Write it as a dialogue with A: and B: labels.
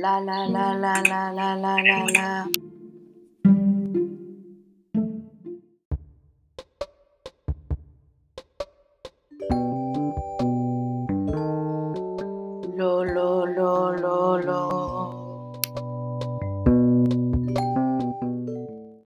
A: La la la la la la la la la. Lo lo lo lo lo.